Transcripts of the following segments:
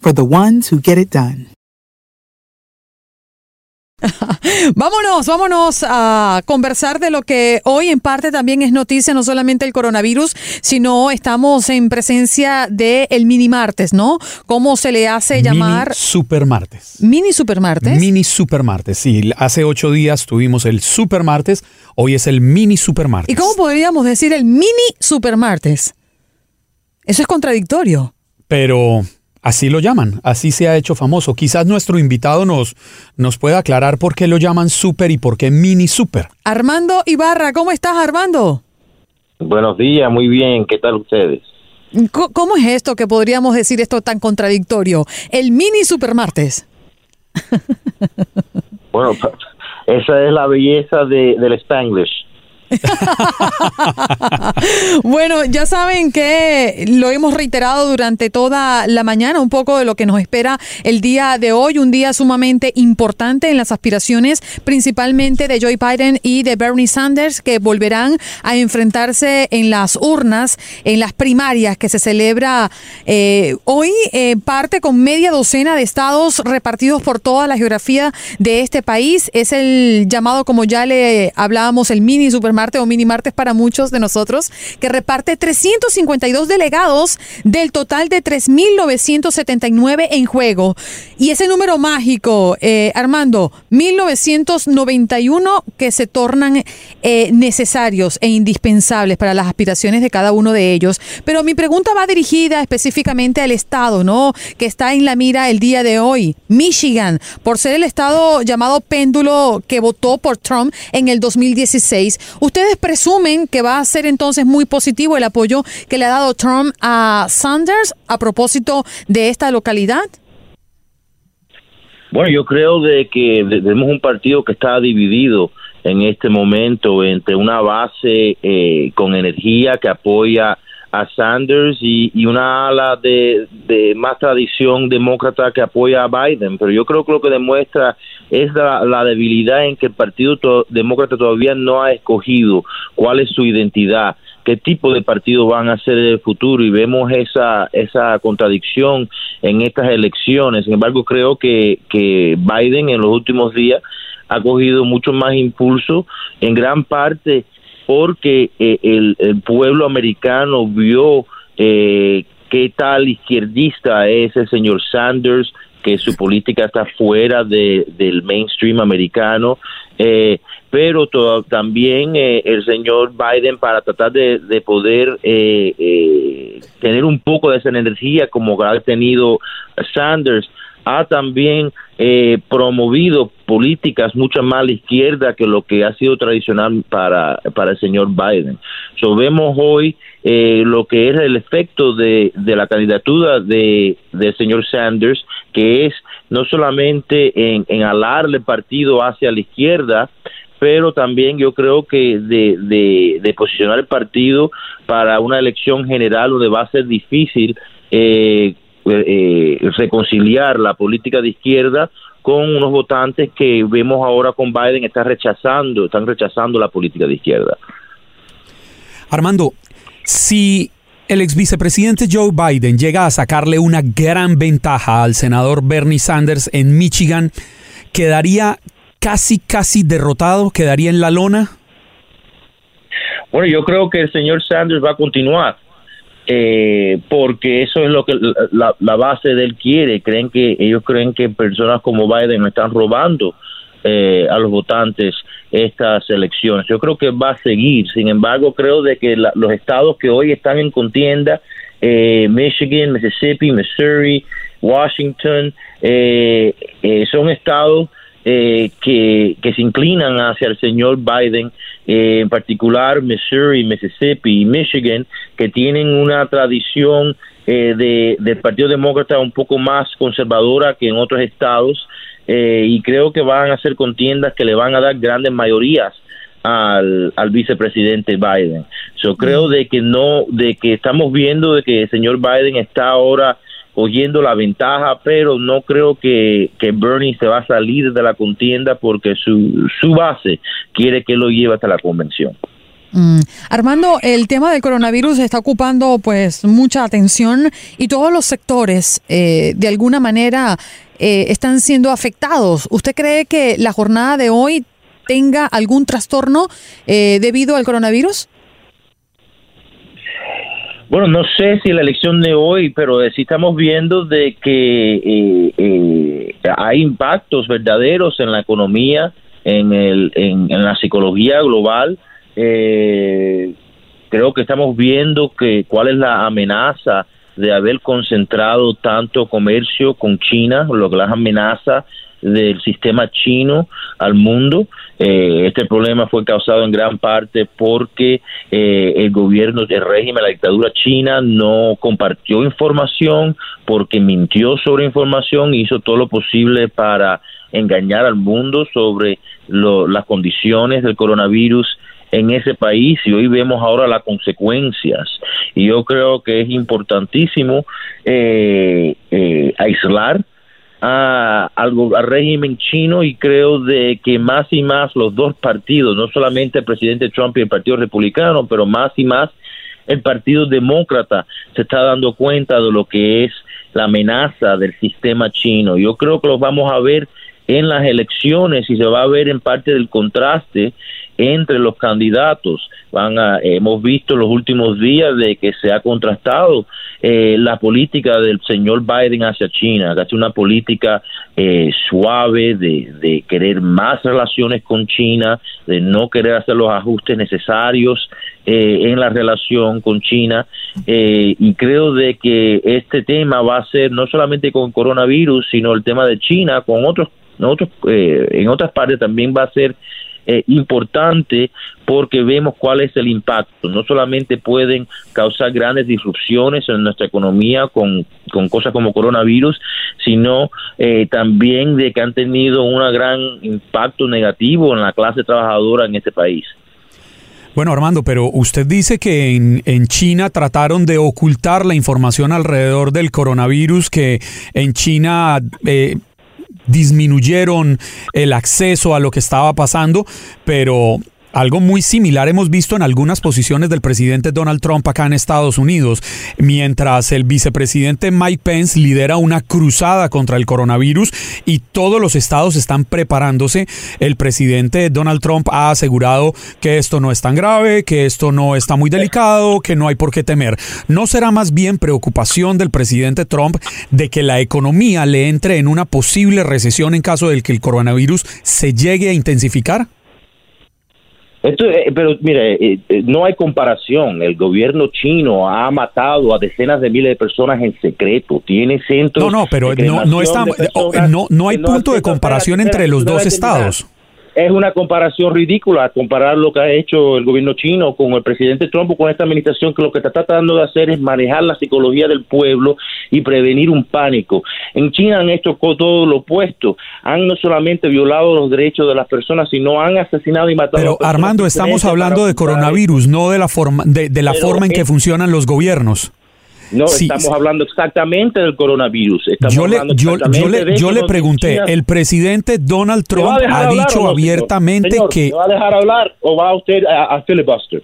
for the ones who get it done. Vámonos, vámonos a conversar de lo que hoy en parte también es noticia, no solamente el coronavirus, sino estamos en presencia del el mini martes, ¿no? ¿Cómo se le hace llamar? Mini super martes. Mini super martes. Mini super martes, sí. Hace ocho días tuvimos el super martes, hoy es el mini super martes. ¿Y cómo podríamos decir el mini super martes? Eso es contradictorio. Pero Así lo llaman, así se ha hecho famoso. Quizás nuestro invitado nos, nos pueda aclarar por qué lo llaman super y por qué mini super. Armando Ibarra, ¿cómo estás Armando? Buenos días, muy bien, ¿qué tal ustedes? ¿Cómo es esto que podríamos decir esto tan contradictorio? El mini super martes. Bueno, esa es la belleza de, del Spanglish. Bueno, ya saben que lo hemos reiterado durante toda la mañana, un poco de lo que nos espera el día de hoy, un día sumamente importante en las aspiraciones, principalmente de Joe Biden y de Bernie Sanders, que volverán a enfrentarse en las urnas, en las primarias que se celebra eh, hoy, eh, parte con media docena de estados repartidos por toda la geografía de este país. Es el llamado, como ya le hablábamos, el mini supermartes o mini martes para muchos de nosotros, que reparte 352 delegados del total de 3.979 en juego. Y ese número mágico, eh, Armando, 1991 que se tornan eh, necesarios e indispensables para las aspiraciones de cada uno de ellos. Pero mi pregunta va dirigida específicamente al estado, ¿no? Que está en la mira el día de hoy, Michigan, por ser el estado llamado péndulo que votó por Trump en el 2016. ¿Ustedes presumen que va a ser entonces muy positivo el apoyo que le ha dado Trump a Sanders a propósito de esta localidad? Bueno, yo creo de que tenemos un partido que está dividido en este momento entre una base eh, con energía que apoya a Sanders y, una ala de, de más tradición demócrata que apoya a Biden. Pero yo creo que lo que demuestra es la, la debilidad en que el Partido Demócrata todavía no ha escogido cuál es su identidad qué tipo de partido van a ser en el futuro y vemos esa esa contradicción en estas elecciones. Sin embargo, creo que, que Biden en los últimos días ha cogido mucho más impulso, en gran parte porque eh, el, pueblo americano vio eh, qué tal izquierdista es el señor Sanders, que su política está fuera de, del mainstream americano, eh, pero también eh, el señor Biden para tratar de, de poder tener un poco de esa energía como ha tenido Sanders, ha también eh, promovido políticas mucho más a la izquierda que lo que ha sido tradicional para, para el señor Biden. So, vemos hoy eh, lo que es el efecto de, de la candidatura de del señor Sanders, que es no solamente en, en alarle partido hacia la izquierda, pero también yo creo que de, de, de posicionar el partido para una elección general donde va a ser difícil eh, eh, reconciliar la política de izquierda con unos votantes que vemos ahora con Biden están rechazando, están rechazando la política de izquierda. Armando, si el ex vicepresidente Joe Biden llega a sacarle una gran ventaja al senador Bernie Sanders en Michigan, ¿quedaría casi, casi derrotado? ¿Quedaría en la lona? Bueno, yo creo que el señor Sanders va a continuar. Eh, porque eso es lo que la, la, base de él quiere. Creen que ellos creen que personas como Biden están robando eh, a los votantes estas elecciones. Yo creo que va a seguir. Sin embargo, creo de que la, los estados que hoy están en contienda, eh, Michigan, Mississippi, Missouri, Washington, eh, eh, son estados eh, que, que se inclinan hacia el señor Biden, eh, en particular Missouri, Mississippi y Michigan, que tienen una tradición eh, de, del Partido Demócrata un poco más conservadora que en otros estados, eh, y creo que van a ser contiendas que le van a dar grandes mayorías al, al vicepresidente Biden. Yo creo de que no, de que estamos viendo de que el señor Biden está ahora oyendo la ventaja, pero no creo que, que Bernie se va a salir de la contienda porque su, su base quiere que lo lleve hasta la convención. Mm. Armando, el tema del coronavirus está ocupando pues mucha atención y todos los sectores eh, de alguna manera eh, están siendo afectados. ¿Usted cree que la jornada de hoy tenga algún trastorno eh, debido al coronavirus? Bueno, no sé si la elección de hoy, pero sí estamos viendo de que eh, eh, hay impactos verdaderos en la economía, en, el, en, en la psicología global. Eh, creo que estamos viendo que cuál es la amenaza de haber concentrado tanto comercio con China, lo que las amenaza del sistema chino al mundo. Eh, este problema fue causado en gran parte porque eh, el gobierno, el régimen, la dictadura china no compartió información, porque mintió sobre información, hizo todo lo posible para engañar al mundo sobre lo, las condiciones del coronavirus en ese país y hoy vemos ahora las consecuencias y yo creo que es importantísimo eh, eh, aislar a, al, al, régimen chino y creo de que más y más los dos partidos, no solamente el presidente Trump y el Partido Republicano, pero más y más el Partido Demócrata se está dando cuenta de lo que es la amenaza del sistema chino. Yo creo que los vamos a ver en las elecciones y se va a ver en parte del contraste entre los candidatos. Van a, hemos visto en los últimos días de que se ha contrastado eh, la política del señor Biden hacia China, que hace una política eh, suave de, de, querer más relaciones con China, de no querer hacer los ajustes necesarios eh, en la relación con China. Eh, y creo de que este tema va a ser no solamente con coronavirus, sino el tema de China, con otros, otros eh, en otras partes también va a ser eh, importante porque vemos cuál es el impacto. No solamente pueden causar grandes disrupciones en nuestra economía con, con cosas como coronavirus, sino eh, también de que han tenido un gran impacto negativo en la clase trabajadora en este país. Bueno, Armando, pero usted dice que en, en, China trataron de ocultar la información alrededor del coronavirus, que en China eh, disminuyeron el acceso a lo que estaba pasando, pero algo muy similar hemos visto en algunas posiciones del presidente Donald Trump acá en Estados Unidos, mientras el vicepresidente Mike Pence lidera una cruzada contra el coronavirus y todos los estados están preparándose. El presidente Donald Trump ha asegurado que esto no es tan grave, que esto no está muy delicado, que no hay por qué temer. ¿No será más bien preocupación del presidente Trump de que la economía le entre en una posible recesión en caso de que el coronavirus se llegue a intensificar? Esto, eh, pero mire, eh, eh, no hay comparación. El gobierno chino ha matado a decenas de miles de personas en secreto. Tiene centros. No, no, pero no, no, está, no, no hay punto de comparación entre los dos estados es una comparación ridícula comparar lo que ha hecho el gobierno chino con el presidente Trump o con esta administración que lo que está tratando de hacer es manejar la psicología del pueblo y prevenir un pánico. En China han hecho todo lo opuesto. Han no solamente violado los derechos de las personas, sino han asesinado y matado. Pero Armando, estamos hablando de coronavirus, no de la forma de, de la forma en que funcionan los gobiernos. No, Sí, estamos hablando exactamente del coronavirus. Estamos Yo le, yo, yo le, yo le pregunté, el presidente Donald ¿Me va Trump ha dicho no, abiertamente Señor, que... ¿me va a dejar hablar o va usted a, a filibuster?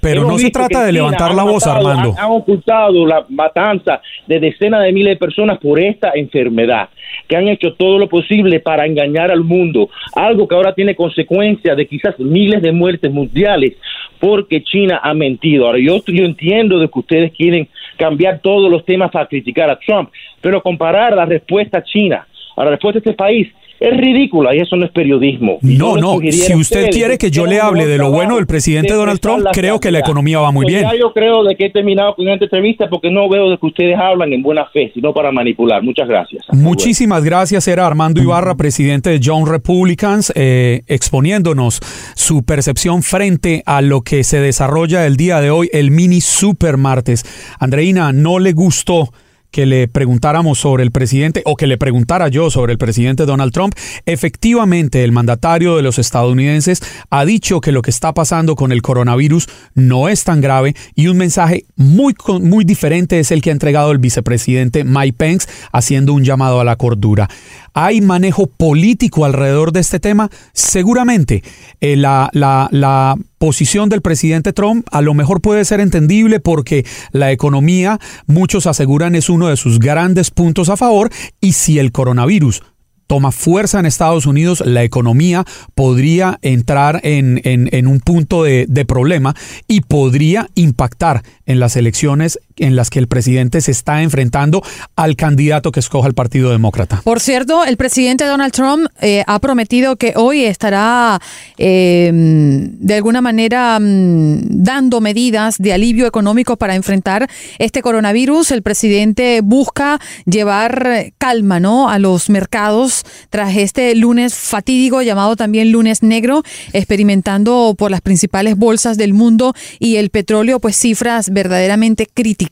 Pero Hemos no se trata de levantar la voz, matado, Armando. Han, han ocultado la matanza de decenas de miles de personas por esta enfermedad, que han hecho todo lo posible para engañar al mundo, algo que ahora tiene consecuencias de quizás miles de muertes mundiales, porque China ha mentido. Ahora, yo, yo entiendo de que ustedes quieren cambiar todos los temas para criticar a Trump, pero comparar la respuesta china a la respuesta de este país es ridícula y eso no es periodismo. No, no, si usted quiere que yo le hable de lo bueno del presidente de Donald Trump, creo que la economía va muy Pues bien. Ya yo creo de que he terminado con esta entrevista porque no veo de que ustedes hablan en buena fe, sino para manipular. Muchas gracias. Muchísimas gracias. Era Armando Ibarra, presidente de Young Republicans, eh, exponiéndonos su percepción frente a lo que se desarrolla el día de hoy, el mini super martes. Andreina, ¿no le gustó? Que le preguntáramos sobre el presidente o que le preguntara yo sobre el presidente Donald Trump. Efectivamente, el mandatario de los estadounidenses ha dicho que lo que está pasando con el coronavirus no es tan grave y un mensaje muy, muy diferente es el que ha entregado el vicepresidente Mike Pence haciendo un llamado a la cordura. ¿Hay manejo político alrededor de este tema? Seguramente. Eh, la, la, la posición del presidente Trump a lo mejor puede ser entendible porque la economía, muchos aseguran, es uno de sus grandes puntos a favor y si el coronavirus toma fuerza en Estados Unidos, la economía podría entrar en, en- en un punto de, de problema y podría impactar en las elecciones en las que el presidente se está enfrentando al candidato que escoja el Partido Demócrata. Por cierto, el presidente Donald Trump eh, ha prometido que hoy estará eh, de alguna manera mm, dando medidas de alivio económico para enfrentar este coronavirus. El presidente busca llevar calma ¿no? a los mercados tras este lunes fatídico llamado también lunes negro, experimentando por las principales bolsas del mundo y el petróleo pues cifras verdaderamente críticas.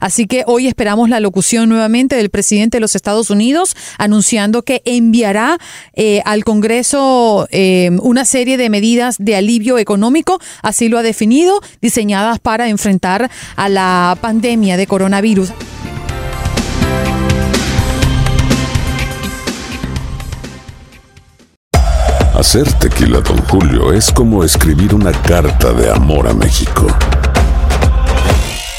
Así que hoy esperamos la locución nuevamente del presidente de los Estados Unidos anunciando que enviará eh, al Congreso eh, una serie de medidas de alivio económico, así lo ha definido, diseñadas para enfrentar a la pandemia de coronavirus. Hacer tequila, Don Julio, es como escribir una carta de amor a México.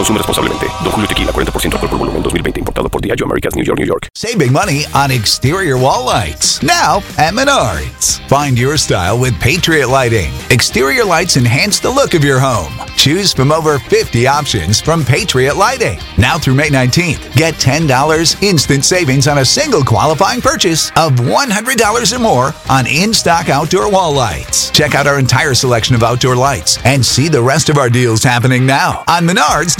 Consume responsablemente. Don Julio Tequila, 40% alcohol por volumen, 2020. Importado por Diageo Americas, New York, New York. Save big money on exterior wall lights. Now at Menards. Find your style with Patriot Lighting. Exterior lights enhance the look of your home. Choose from over 50 options from Patriot Lighting. Now through May 19th, get $10 instant savings on a single qualifying purchase of $100 or more on in stock outdoor wall lights. Check out our entire selection of outdoor lights and see the rest of our deals happening now on